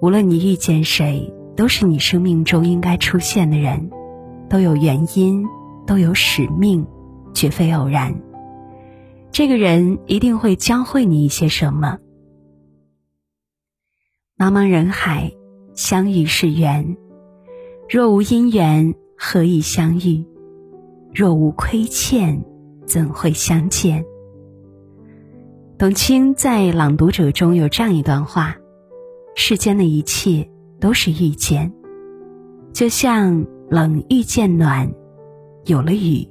无论你遇见谁，都是你生命中应该出现的人，都有原因，都有使命，绝非偶然。这个人一定会教会你一些什么。茫茫人海，相遇是缘，若无因缘，何以相遇？若无亏欠，怎会相见？董卿在《朗读者》中有这样一段话：世间的一切都是遇见，就像冷遇见暖，有了雨；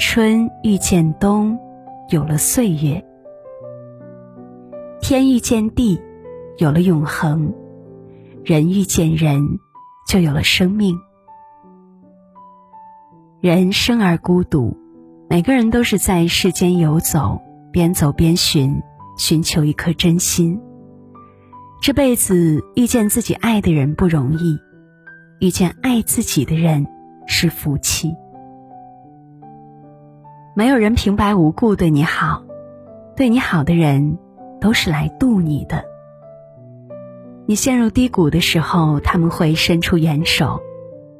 春遇见冬，有了岁月；天遇见地，有了永恒；人遇见人，就有了生命。人生而孤独，每个人都是在世间游走。边走边寻，寻求一颗真心。这辈子遇见自己爱的人不容易，遇见爱自己的人是福气。没有人平白无故对你好，对你好的人都是来渡你的。你陷入低谷的时候，他们会伸出援手；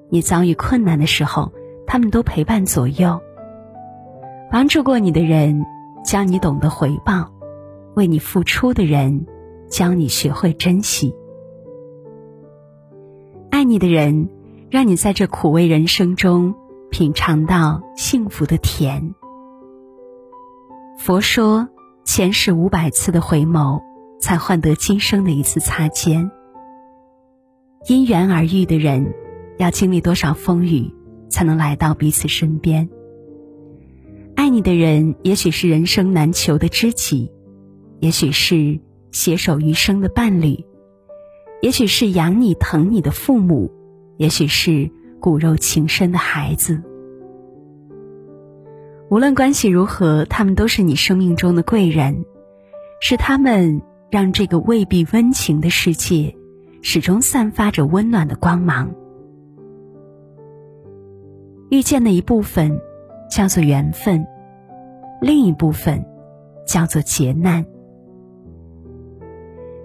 你遭遇困难的时候，他们都陪伴左右。帮助过你的人。教你懂得回报，为你付出的人，教你学会珍惜。爱你的人，让你在这苦味人生中品尝到幸福的甜。佛说，前世五百次的回眸，才换得今生的一次擦肩。因缘而遇的人，要经历多少风雨，才能来到彼此身边？爱你的人，也许是人生难求的知己，也许是携手余生的伴侣，也许是养你疼你的父母，也许是骨肉情深的孩子。无论关系如何，他们都是你生命中的贵人，是他们让这个未必温情的世界，始终散发着温暖的光芒。遇见的一部分。叫做缘分，另一部分叫做劫难。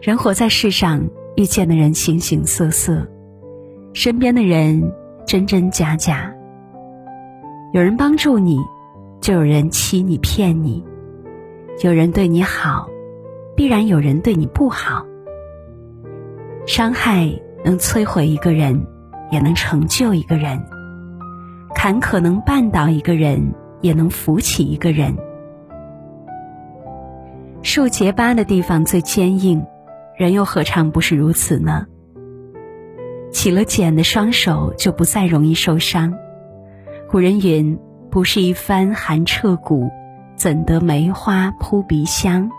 人活在世上，遇见的人形形色色，身边的人真真假假。有人帮助你，就有人欺你骗你；有人对你好，必然有人对你不好。伤害能摧毁一个人，也能成就一个人。坎坷能绊倒一个人，也能扶起一个人。树结疤的地方最坚硬，人又何尝不是如此呢？起了茧的双手就不再容易受伤。古人云：“不是一番寒彻骨，怎得梅花扑鼻香？”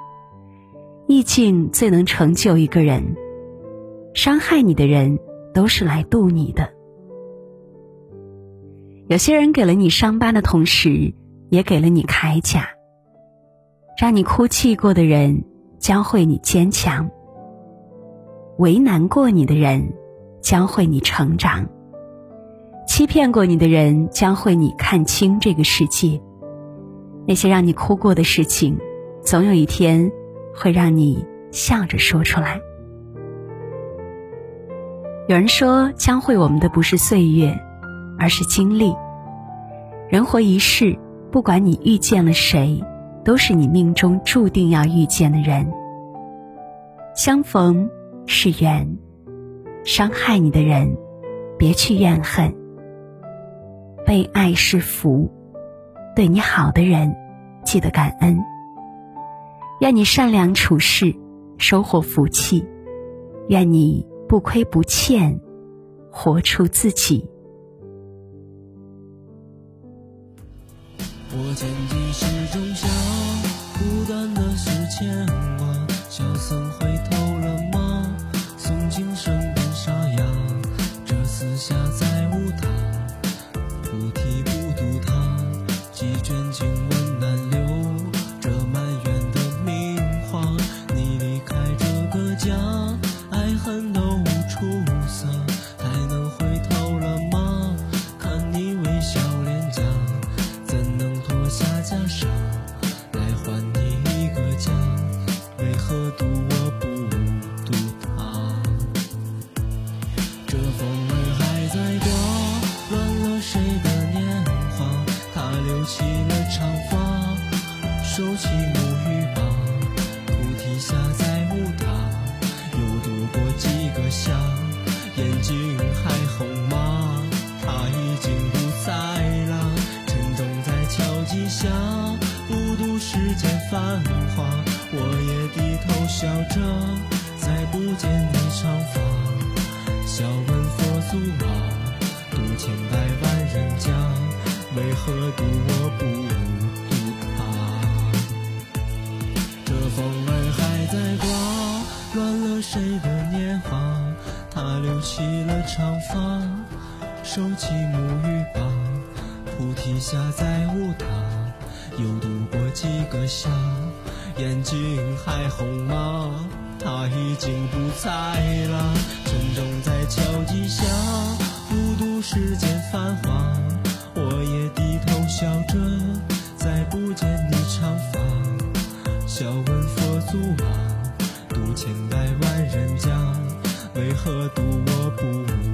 意境最能成就一个人。伤害你的人，都是来渡你的。有些人给了你伤疤的同时，也给了你铠甲。让你哭泣过的人，教会你坚强；为难过你的人，教会你成长；欺骗过你的人，教会你看清这个世界。那些让你哭过的事情，总有一天会让你笑着说出来。有人说，教会我们的不是岁月。而是经历。人活一世，不管你遇见了谁，都是你命中注定要遇见的人。相逢是缘，伤害你的人，别去怨恨。被爱是福，对你好的人，记得感恩。愿你善良处事，收获福气；愿你不亏不欠，活出自己。我见你始终笑，不断的是牵卷起繁华。我也低头笑着，再不见你长发。笑问佛祖啊，渡千百万人家，为何渡我不渡他？这风儿还在刮，乱了谁的年华？他留起了长发，收起沐浴吧。菩提下再无他，又度过几个夏，眼睛还红吗？他已经不在了，晨钟在敲击下，不度世间繁华。我也低头笑着，再不见你长发。笑问佛祖啊，渡千百万人家，为何渡我不？